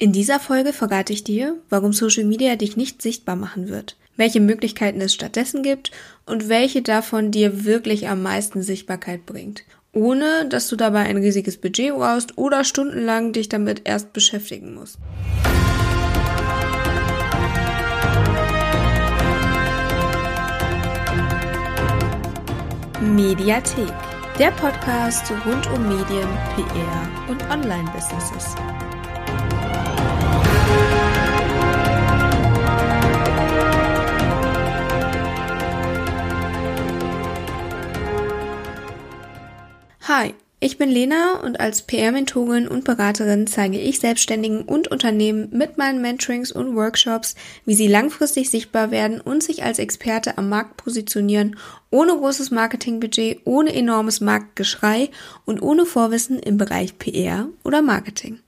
In dieser Folge verrate ich dir, warum Social Media dich nicht sichtbar machen wird, welche Möglichkeiten es stattdessen gibt und welche davon dir wirklich am meisten Sichtbarkeit bringt, ohne dass du dabei ein riesiges Budget brauchst oder stundenlang dich damit erst beschäftigen musst. Mediathek, der Podcast rund um Medien, PR und Online-Businesses. Hi, ich bin Lena und als PR-Mentorin und Beraterin zeige ich Selbstständigen und Unternehmen mit meinen Mentorings und Workshops, wie sie langfristig sichtbar werden und sich als Experte am Markt positionieren, ohne großes Marketingbudget, ohne enormes Marktgeschrei und ohne Vorwissen im Bereich PR oder Marketing.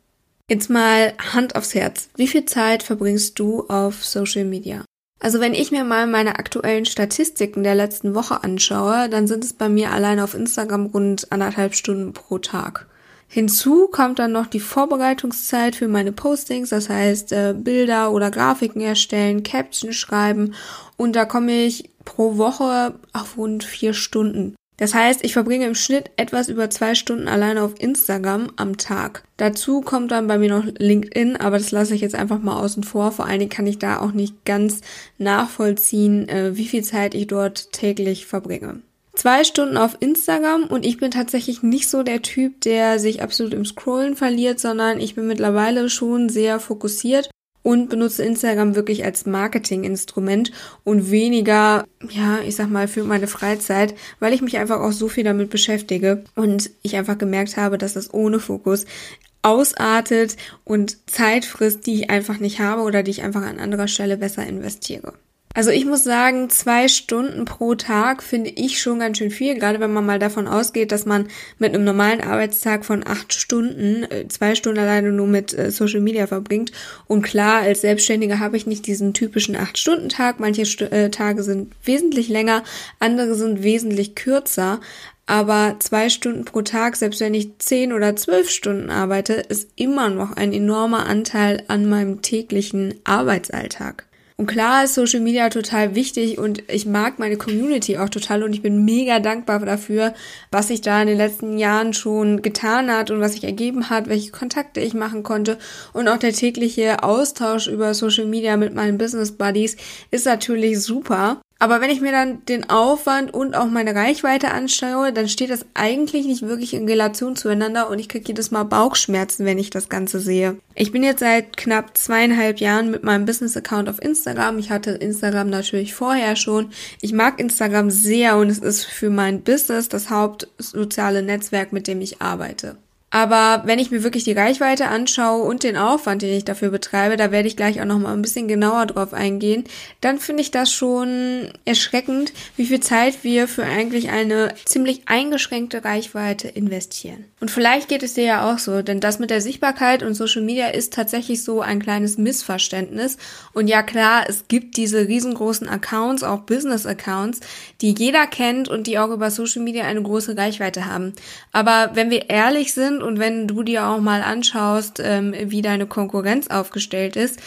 Jetzt mal Hand aufs Herz. Wie viel Zeit verbringst du auf Social Media? Also wenn ich mir mal meine aktuellen Statistiken der letzten Woche anschaue, dann sind es bei mir allein auf Instagram rund anderthalb Stunden pro Tag. Hinzu kommt dann noch die Vorbereitungszeit für meine Postings, das heißt äh, Bilder oder Grafiken erstellen, Caption schreiben und da komme ich pro Woche auf rund vier Stunden. Das heißt, ich verbringe im Schnitt etwas über zwei Stunden alleine auf Instagram am Tag. Dazu kommt dann bei mir noch LinkedIn, aber das lasse ich jetzt einfach mal außen vor. Vor allen Dingen kann ich da auch nicht ganz nachvollziehen, äh, wie viel Zeit ich dort täglich verbringe. Zwei Stunden auf Instagram und ich bin tatsächlich nicht so der Typ, der sich absolut im Scrollen verliert, sondern ich bin mittlerweile schon sehr fokussiert und benutze Instagram wirklich als Marketinginstrument und weniger, ja, ich sag mal, für meine Freizeit, weil ich mich einfach auch so viel damit beschäftige und ich einfach gemerkt habe, dass das ohne Fokus ausartet und Zeit frisst, die ich einfach nicht habe oder die ich einfach an anderer Stelle besser investiere. Also ich muss sagen, zwei Stunden pro Tag finde ich schon ganz schön viel, gerade wenn man mal davon ausgeht, dass man mit einem normalen Arbeitstag von acht Stunden, äh, zwei Stunden alleine nur mit äh, Social Media verbringt. Und klar, als Selbstständiger habe ich nicht diesen typischen acht-Stunden-Tag. Manche St äh, Tage sind wesentlich länger, andere sind wesentlich kürzer. Aber zwei Stunden pro Tag, selbst wenn ich zehn oder zwölf Stunden arbeite, ist immer noch ein enormer Anteil an meinem täglichen Arbeitsalltag. Und klar ist Social Media total wichtig und ich mag meine Community auch total und ich bin mega dankbar dafür, was sich da in den letzten Jahren schon getan hat und was sich ergeben hat, welche Kontakte ich machen konnte und auch der tägliche Austausch über Social Media mit meinen Business Buddies ist natürlich super. Aber wenn ich mir dann den Aufwand und auch meine Reichweite anschaue, dann steht das eigentlich nicht wirklich in Relation zueinander und ich kriege jedes Mal Bauchschmerzen, wenn ich das Ganze sehe. Ich bin jetzt seit knapp zweieinhalb Jahren mit meinem Business-Account auf Instagram. Ich hatte Instagram natürlich vorher schon. Ich mag Instagram sehr und es ist für mein Business das hauptsoziale Netzwerk, mit dem ich arbeite. Aber wenn ich mir wirklich die Reichweite anschaue und den Aufwand, den ich dafür betreibe, da werde ich gleich auch noch mal ein bisschen genauer drauf eingehen, dann finde ich das schon erschreckend, wie viel Zeit wir für eigentlich eine ziemlich eingeschränkte Reichweite investieren. Und vielleicht geht es dir ja auch so, denn das mit der Sichtbarkeit und Social Media ist tatsächlich so ein kleines Missverständnis. Und ja klar, es gibt diese riesengroßen Accounts, auch Business-Accounts, die jeder kennt und die auch über Social Media eine große Reichweite haben. Aber wenn wir ehrlich sind und wenn du dir auch mal anschaust, ähm, wie deine Konkurrenz aufgestellt ist,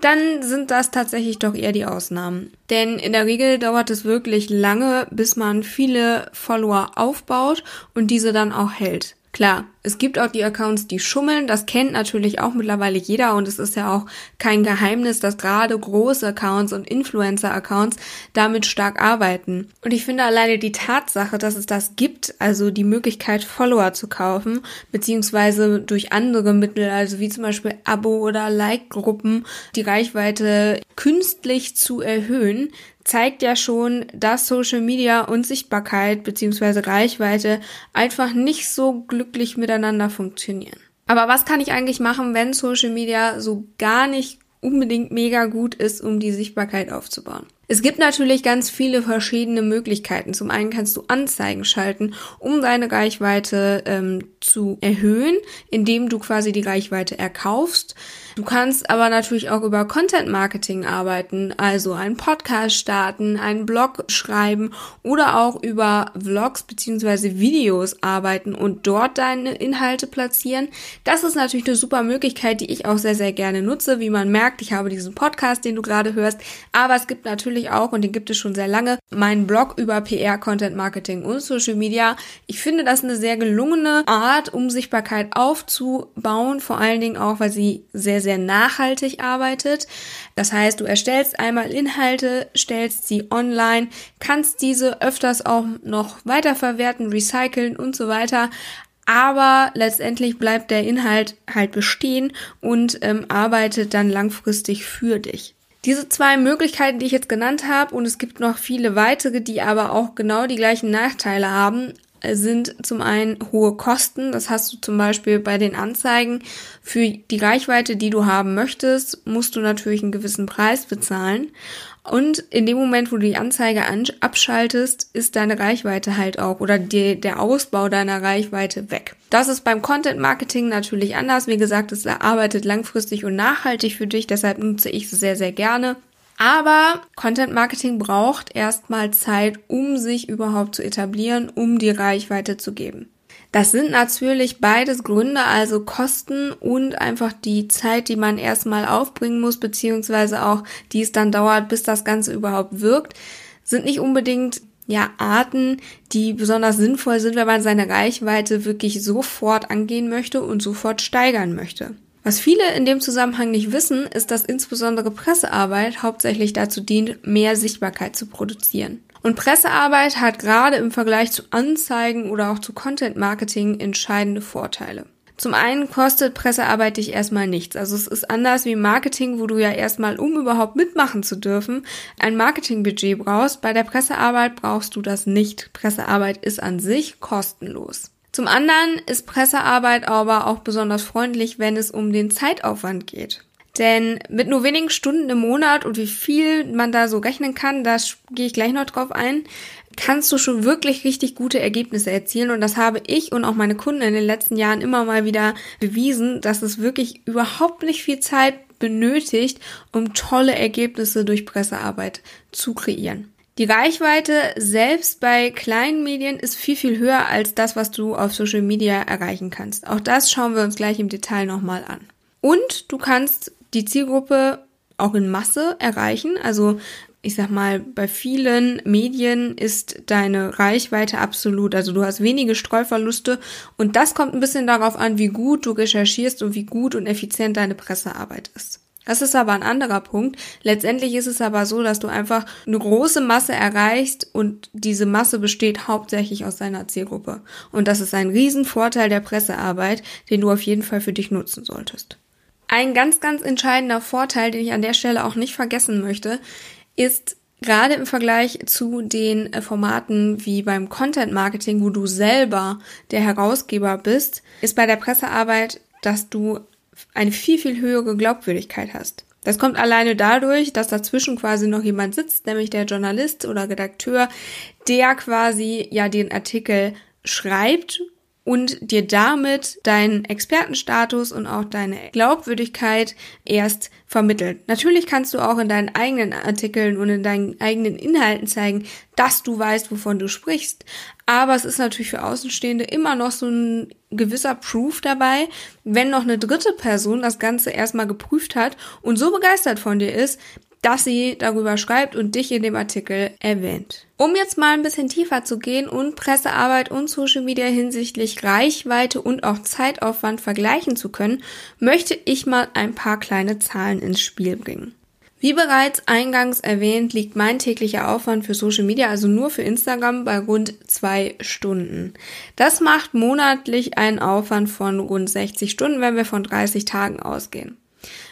dann sind das tatsächlich doch eher die Ausnahmen. Denn in der Regel dauert es wirklich lange, bis man viele Follower aufbaut und diese dann auch hält. Klar, es gibt auch die Accounts, die schummeln. Das kennt natürlich auch mittlerweile jeder und es ist ja auch kein Geheimnis, dass gerade große Accounts und Influencer-Accounts damit stark arbeiten. Und ich finde alleine die Tatsache, dass es das gibt, also die Möglichkeit, Follower zu kaufen, beziehungsweise durch andere Mittel, also wie zum Beispiel Abo- oder Like-Gruppen, die Reichweite künstlich zu erhöhen, zeigt ja schon, dass Social Media und Sichtbarkeit bzw. Reichweite einfach nicht so glücklich miteinander funktionieren. Aber was kann ich eigentlich machen, wenn Social Media so gar nicht unbedingt mega gut ist, um die Sichtbarkeit aufzubauen? Es gibt natürlich ganz viele verschiedene Möglichkeiten. Zum einen kannst du Anzeigen schalten, um deine Reichweite ähm, zu erhöhen, indem du quasi die Reichweite erkaufst. Du kannst aber natürlich auch über Content Marketing arbeiten, also einen Podcast starten, einen Blog schreiben oder auch über Vlogs beziehungsweise Videos arbeiten und dort deine Inhalte platzieren. Das ist natürlich eine super Möglichkeit, die ich auch sehr, sehr gerne nutze. Wie man merkt, ich habe diesen Podcast, den du gerade hörst, aber es gibt natürlich auch, und den gibt es schon sehr lange, meinen Blog über PR, Content Marketing und Social Media. Ich finde das eine sehr gelungene Art, um Sichtbarkeit aufzubauen, vor allen Dingen auch, weil sie sehr, sehr nachhaltig arbeitet. Das heißt, du erstellst einmal Inhalte, stellst sie online, kannst diese öfters auch noch weiterverwerten, recyceln und so weiter. Aber letztendlich bleibt der Inhalt halt bestehen und ähm, arbeitet dann langfristig für dich. Diese zwei Möglichkeiten, die ich jetzt genannt habe, und es gibt noch viele weitere, die aber auch genau die gleichen Nachteile haben, sind zum einen hohe Kosten. Das hast du zum Beispiel bei den Anzeigen. Für die Reichweite, die du haben möchtest, musst du natürlich einen gewissen Preis bezahlen. Und in dem Moment, wo du die Anzeige abschaltest, ist deine Reichweite halt auch oder die, der Ausbau deiner Reichweite weg. Das ist beim Content Marketing natürlich anders. Wie gesagt, es arbeitet langfristig und nachhaltig für dich. Deshalb nutze ich es sehr, sehr gerne. Aber Content Marketing braucht erstmal Zeit, um sich überhaupt zu etablieren, um die Reichweite zu geben. Das sind natürlich beides Gründe, also Kosten und einfach die Zeit, die man erstmal aufbringen muss, beziehungsweise auch die es dann dauert, bis das Ganze überhaupt wirkt, sind nicht unbedingt ja, Arten, die besonders sinnvoll sind, wenn man seine Reichweite wirklich sofort angehen möchte und sofort steigern möchte. Was viele in dem Zusammenhang nicht wissen, ist, dass insbesondere Pressearbeit hauptsächlich dazu dient, mehr Sichtbarkeit zu produzieren. Und Pressearbeit hat gerade im Vergleich zu Anzeigen oder auch zu Content Marketing entscheidende Vorteile. Zum einen kostet Pressearbeit dich erstmal nichts. Also es ist anders wie Marketing, wo du ja erstmal, um überhaupt mitmachen zu dürfen, ein Marketingbudget brauchst. Bei der Pressearbeit brauchst du das nicht. Pressearbeit ist an sich kostenlos. Zum anderen ist Pressearbeit aber auch besonders freundlich, wenn es um den Zeitaufwand geht. Denn mit nur wenigen Stunden im Monat und wie viel man da so rechnen kann, da gehe ich gleich noch drauf ein, kannst du schon wirklich richtig gute Ergebnisse erzielen. Und das habe ich und auch meine Kunden in den letzten Jahren immer mal wieder bewiesen, dass es wirklich überhaupt nicht viel Zeit benötigt, um tolle Ergebnisse durch Pressearbeit zu kreieren. Die Reichweite selbst bei kleinen Medien ist viel, viel höher als das, was du auf Social Media erreichen kannst. Auch das schauen wir uns gleich im Detail nochmal an. Und du kannst die Zielgruppe auch in Masse erreichen. Also ich sag mal, bei vielen Medien ist deine Reichweite absolut. Also du hast wenige Streuverluste und das kommt ein bisschen darauf an, wie gut du recherchierst und wie gut und effizient deine Pressearbeit ist. Das ist aber ein anderer Punkt. Letztendlich ist es aber so, dass du einfach eine große Masse erreichst und diese Masse besteht hauptsächlich aus deiner Zielgruppe. Und das ist ein Riesenvorteil der Pressearbeit, den du auf jeden Fall für dich nutzen solltest. Ein ganz, ganz entscheidender Vorteil, den ich an der Stelle auch nicht vergessen möchte, ist gerade im Vergleich zu den Formaten wie beim Content Marketing, wo du selber der Herausgeber bist, ist bei der Pressearbeit, dass du eine viel, viel höhere Glaubwürdigkeit hast. Das kommt alleine dadurch, dass dazwischen quasi noch jemand sitzt, nämlich der Journalist oder Redakteur, der quasi ja den Artikel schreibt und dir damit deinen Expertenstatus und auch deine Glaubwürdigkeit erst vermittelt. Natürlich kannst du auch in deinen eigenen Artikeln und in deinen eigenen Inhalten zeigen, dass du weißt, wovon du sprichst. Aber es ist natürlich für Außenstehende immer noch so ein gewisser Proof dabei, wenn noch eine dritte Person das Ganze erstmal geprüft hat und so begeistert von dir ist, dass sie darüber schreibt und dich in dem Artikel erwähnt. Um jetzt mal ein bisschen tiefer zu gehen und Pressearbeit und Social Media hinsichtlich Reichweite und auch Zeitaufwand vergleichen zu können, möchte ich mal ein paar kleine Zahlen ins Spiel bringen. Wie bereits eingangs erwähnt, liegt mein täglicher Aufwand für Social Media, also nur für Instagram, bei rund zwei Stunden. Das macht monatlich einen Aufwand von rund 60 Stunden, wenn wir von 30 Tagen ausgehen.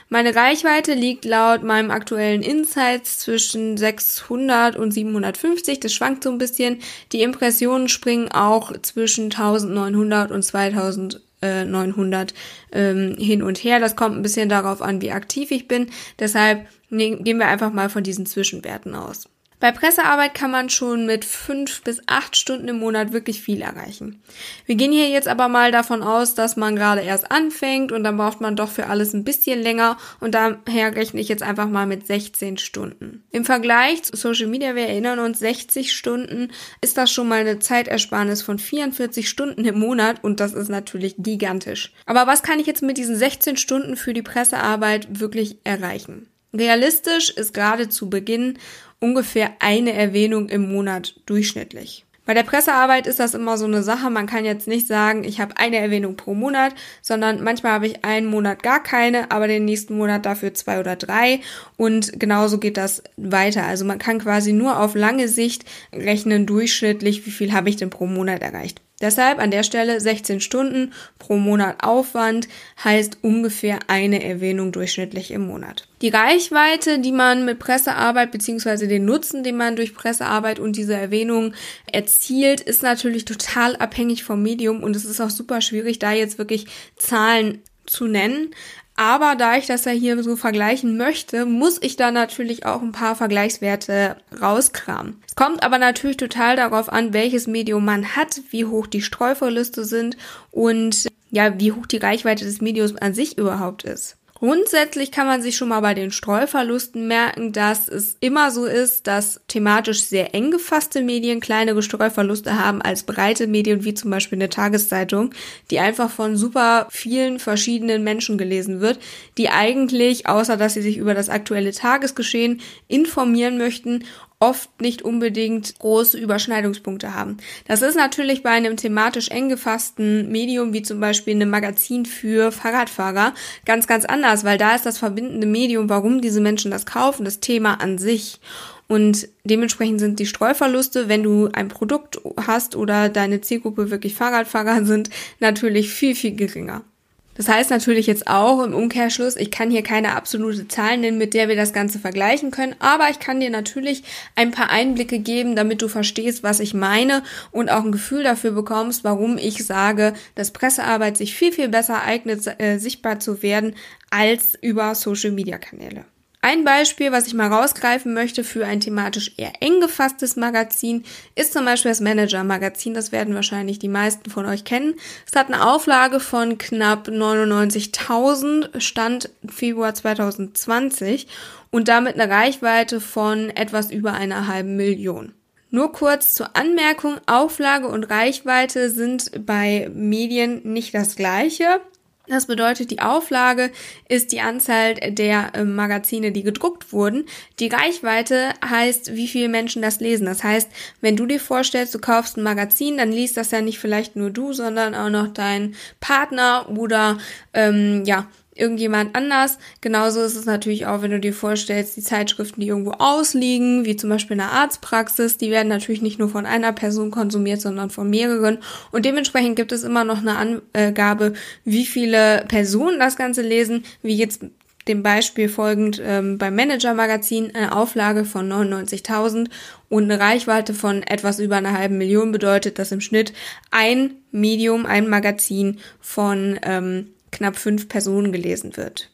Meine Reichweite liegt laut meinem aktuellen Insights zwischen 600 und 750. Das schwankt so ein bisschen. Die Impressionen springen auch zwischen 1900 und 2900 ähm, hin und her. Das kommt ein bisschen darauf an, wie aktiv ich bin. Deshalb gehen wir einfach mal von diesen Zwischenwerten aus. Bei Pressearbeit kann man schon mit fünf bis acht Stunden im Monat wirklich viel erreichen. Wir gehen hier jetzt aber mal davon aus, dass man gerade erst anfängt und dann braucht man doch für alles ein bisschen länger und daher rechne ich jetzt einfach mal mit 16 Stunden. Im Vergleich zu Social Media, wir erinnern uns, 60 Stunden ist das schon mal eine Zeitersparnis von 44 Stunden im Monat und das ist natürlich gigantisch. Aber was kann ich jetzt mit diesen 16 Stunden für die Pressearbeit wirklich erreichen? Realistisch ist gerade zu Beginn ungefähr eine Erwähnung im Monat durchschnittlich. Bei der Pressearbeit ist das immer so eine Sache. Man kann jetzt nicht sagen, ich habe eine Erwähnung pro Monat, sondern manchmal habe ich einen Monat gar keine, aber den nächsten Monat dafür zwei oder drei. Und genauso geht das weiter. Also man kann quasi nur auf lange Sicht rechnen durchschnittlich, wie viel habe ich denn pro Monat erreicht. Deshalb an der Stelle 16 Stunden pro Monat Aufwand heißt ungefähr eine Erwähnung durchschnittlich im Monat. Die Reichweite, die man mit Pressearbeit beziehungsweise den Nutzen, den man durch Pressearbeit und diese Erwähnung erzielt, ist natürlich total abhängig vom Medium und es ist auch super schwierig, da jetzt wirklich Zahlen zu nennen. Aber da ich das ja hier so vergleichen möchte, muss ich da natürlich auch ein paar Vergleichswerte rauskramen. Es kommt aber natürlich total darauf an, welches Medium man hat, wie hoch die Streuverluste sind und ja, wie hoch die Reichweite des Mediums an sich überhaupt ist. Grundsätzlich kann man sich schon mal bei den Streuverlusten merken, dass es immer so ist, dass thematisch sehr eng gefasste Medien kleinere Streuverluste haben als breite Medien wie zum Beispiel eine Tageszeitung, die einfach von super vielen verschiedenen Menschen gelesen wird, die eigentlich, außer dass sie sich über das aktuelle Tagesgeschehen informieren möchten, oft nicht unbedingt große Überschneidungspunkte haben. Das ist natürlich bei einem thematisch eng gefassten Medium wie zum Beispiel einem Magazin für Fahrradfahrer ganz, ganz anders, weil da ist das verbindende Medium, warum diese Menschen das kaufen, das Thema an sich. Und dementsprechend sind die Streuverluste, wenn du ein Produkt hast oder deine Zielgruppe wirklich Fahrradfahrer sind, natürlich viel, viel geringer. Das heißt natürlich jetzt auch im Umkehrschluss, ich kann hier keine absolute Zahl nennen, mit der wir das Ganze vergleichen können, aber ich kann dir natürlich ein paar Einblicke geben, damit du verstehst, was ich meine und auch ein Gefühl dafür bekommst, warum ich sage, dass Pressearbeit sich viel, viel besser eignet, äh, sichtbar zu werden als über Social-Media-Kanäle. Ein Beispiel, was ich mal rausgreifen möchte für ein thematisch eher eng gefasstes Magazin, ist zum Beispiel das Manager-Magazin. Das werden wahrscheinlich die meisten von euch kennen. Es hat eine Auflage von knapp 99.000, Stand Februar 2020 und damit eine Reichweite von etwas über einer halben Million. Nur kurz zur Anmerkung, Auflage und Reichweite sind bei Medien nicht das gleiche. Das bedeutet, die Auflage ist die Anzahl der äh, Magazine, die gedruckt wurden. Die Reichweite heißt, wie viele Menschen das lesen. Das heißt, wenn du dir vorstellst, du kaufst ein Magazin, dann liest das ja nicht vielleicht nur du, sondern auch noch dein Partner oder ähm, ja irgendjemand anders. Genauso ist es natürlich auch, wenn du dir vorstellst, die Zeitschriften, die irgendwo ausliegen, wie zum Beispiel in der Arztpraxis, die werden natürlich nicht nur von einer Person konsumiert, sondern von mehreren. Und dementsprechend gibt es immer noch eine Angabe, wie viele Personen das Ganze lesen, wie jetzt dem Beispiel folgend ähm, beim Manager-Magazin eine Auflage von 99.000 und eine Reichweite von etwas über einer halben Million bedeutet, dass im Schnitt ein Medium, ein Magazin von ähm, knapp fünf Personen gelesen wird.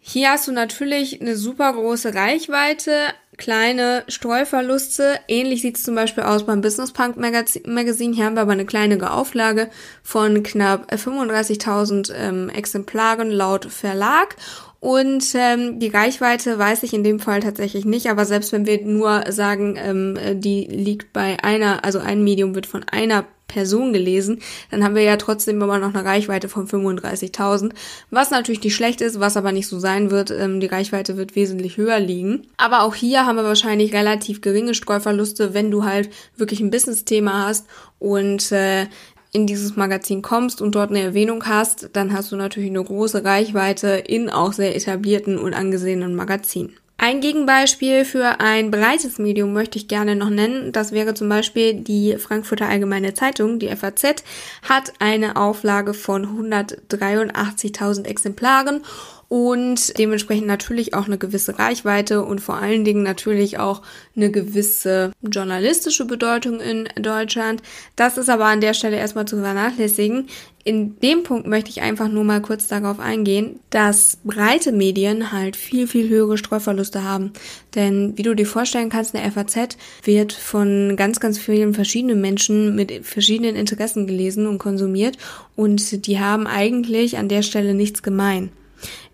Hier hast du natürlich eine super große Reichweite, kleine Streuverluste. Ähnlich sieht es zum Beispiel aus beim Business Punk Magazin. Hier haben wir aber eine kleinere Auflage von knapp 35.000 ähm, Exemplaren laut Verlag. Und ähm, die Reichweite weiß ich in dem Fall tatsächlich nicht, aber selbst wenn wir nur sagen, ähm, die liegt bei einer, also ein Medium wird von einer Person gelesen, dann haben wir ja trotzdem immer noch eine Reichweite von 35.000, was natürlich nicht schlecht ist, was aber nicht so sein wird. Ähm, die Reichweite wird wesentlich höher liegen. Aber auch hier haben wir wahrscheinlich relativ geringe Streuverluste, wenn du halt wirklich ein Business-Thema hast und äh, in dieses Magazin kommst und dort eine Erwähnung hast, dann hast du natürlich eine große Reichweite in auch sehr etablierten und angesehenen Magazinen. Ein Gegenbeispiel für ein breites Medium möchte ich gerne noch nennen. Das wäre zum Beispiel die Frankfurter Allgemeine Zeitung, die FAZ, hat eine Auflage von 183.000 Exemplaren und dementsprechend natürlich auch eine gewisse Reichweite und vor allen Dingen natürlich auch eine gewisse journalistische Bedeutung in Deutschland. Das ist aber an der Stelle erstmal zu vernachlässigen. In dem Punkt möchte ich einfach nur mal kurz darauf eingehen, dass breite Medien halt viel, viel höhere Streuverluste haben. Denn wie du dir vorstellen kannst, eine FAZ wird von ganz, ganz vielen verschiedenen Menschen mit verschiedenen Interessen gelesen und konsumiert und die haben eigentlich an der Stelle nichts gemein.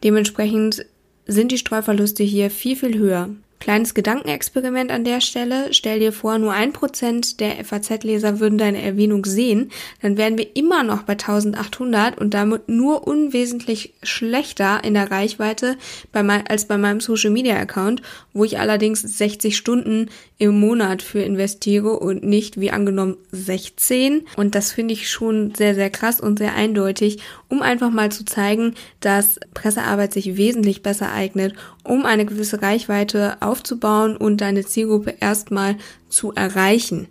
Dementsprechend sind die Streuverluste hier viel, viel höher. Kleines Gedankenexperiment an der Stelle. Stell dir vor, nur ein Prozent der FAZ-Leser würden deine Erwähnung sehen. Dann wären wir immer noch bei 1800 und damit nur unwesentlich schlechter in der Reichweite bei mein, als bei meinem Social Media Account, wo ich allerdings 60 Stunden im Monat für investiere und nicht wie angenommen 16. Und das finde ich schon sehr, sehr krass und sehr eindeutig, um einfach mal zu zeigen, dass Pressearbeit sich wesentlich besser eignet, um eine gewisse Reichweite aufzubauen und deine Zielgruppe erstmal zu erreichen.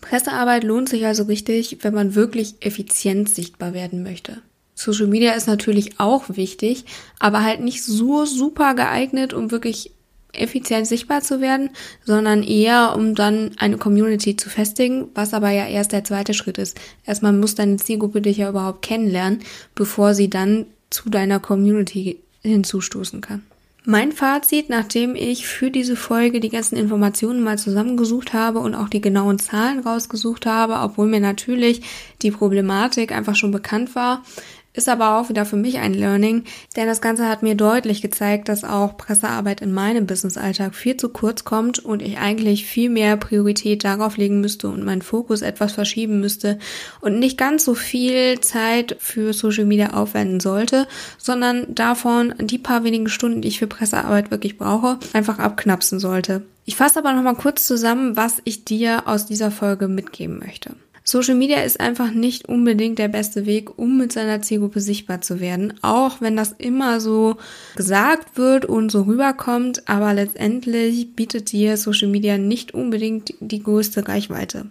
Pressearbeit lohnt sich also richtig, wenn man wirklich effizient sichtbar werden möchte. Social Media ist natürlich auch wichtig, aber halt nicht so super geeignet, um wirklich effizient sichtbar zu werden, sondern eher, um dann eine Community zu festigen, was aber ja erst der zweite Schritt ist. Erstmal muss deine Zielgruppe dich ja überhaupt kennenlernen, bevor sie dann zu deiner Community hinzustoßen kann. Mein Fazit, nachdem ich für diese Folge die ganzen Informationen mal zusammengesucht habe und auch die genauen Zahlen rausgesucht habe, obwohl mir natürlich die Problematik einfach schon bekannt war, ist aber auch wieder für mich ein Learning, denn das Ganze hat mir deutlich gezeigt, dass auch Pressearbeit in meinem Businessalltag viel zu kurz kommt und ich eigentlich viel mehr Priorität darauf legen müsste und meinen Fokus etwas verschieben müsste und nicht ganz so viel Zeit für Social Media aufwenden sollte, sondern davon die paar wenigen Stunden, die ich für Pressearbeit wirklich brauche, einfach abknapsen sollte. Ich fasse aber nochmal kurz zusammen, was ich dir aus dieser Folge mitgeben möchte. Social Media ist einfach nicht unbedingt der beste Weg, um mit seiner Zielgruppe sichtbar zu werden, auch wenn das immer so gesagt wird und so rüberkommt, aber letztendlich bietet dir Social Media nicht unbedingt die größte Reichweite.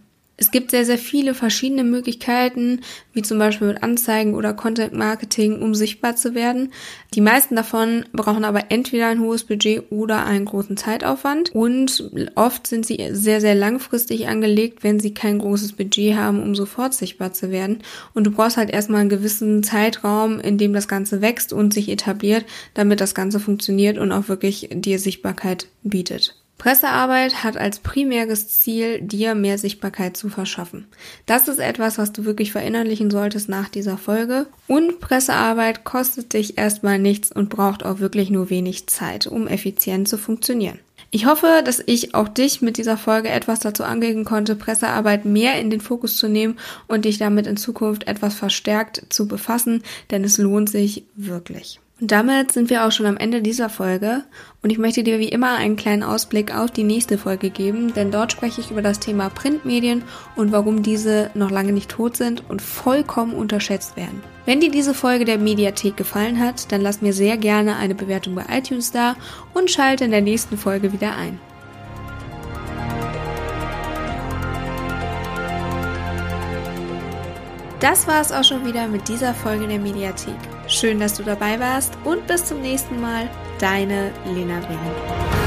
Es gibt sehr, sehr viele verschiedene Möglichkeiten, wie zum Beispiel mit Anzeigen oder Content Marketing, um sichtbar zu werden. Die meisten davon brauchen aber entweder ein hohes Budget oder einen großen Zeitaufwand. Und oft sind sie sehr, sehr langfristig angelegt, wenn sie kein großes Budget haben, um sofort sichtbar zu werden. Und du brauchst halt erstmal einen gewissen Zeitraum, in dem das Ganze wächst und sich etabliert, damit das Ganze funktioniert und auch wirklich dir Sichtbarkeit bietet. Pressearbeit hat als primäres Ziel, dir mehr Sichtbarkeit zu verschaffen. Das ist etwas, was du wirklich verinnerlichen solltest nach dieser Folge. Und Pressearbeit kostet dich erstmal nichts und braucht auch wirklich nur wenig Zeit, um effizient zu funktionieren. Ich hoffe, dass ich auch dich mit dieser Folge etwas dazu anregen konnte, Pressearbeit mehr in den Fokus zu nehmen und dich damit in Zukunft etwas verstärkt zu befassen, denn es lohnt sich wirklich. Und damit sind wir auch schon am Ende dieser Folge und ich möchte dir wie immer einen kleinen Ausblick auf die nächste Folge geben, denn dort spreche ich über das Thema Printmedien und warum diese noch lange nicht tot sind und vollkommen unterschätzt werden. Wenn dir diese Folge der Mediathek gefallen hat, dann lass mir sehr gerne eine Bewertung bei iTunes da und schalte in der nächsten Folge wieder ein. Das war es auch schon wieder mit dieser Folge der Mediathek. Schön, dass du dabei warst und bis zum nächsten Mal. Deine Lena Ring.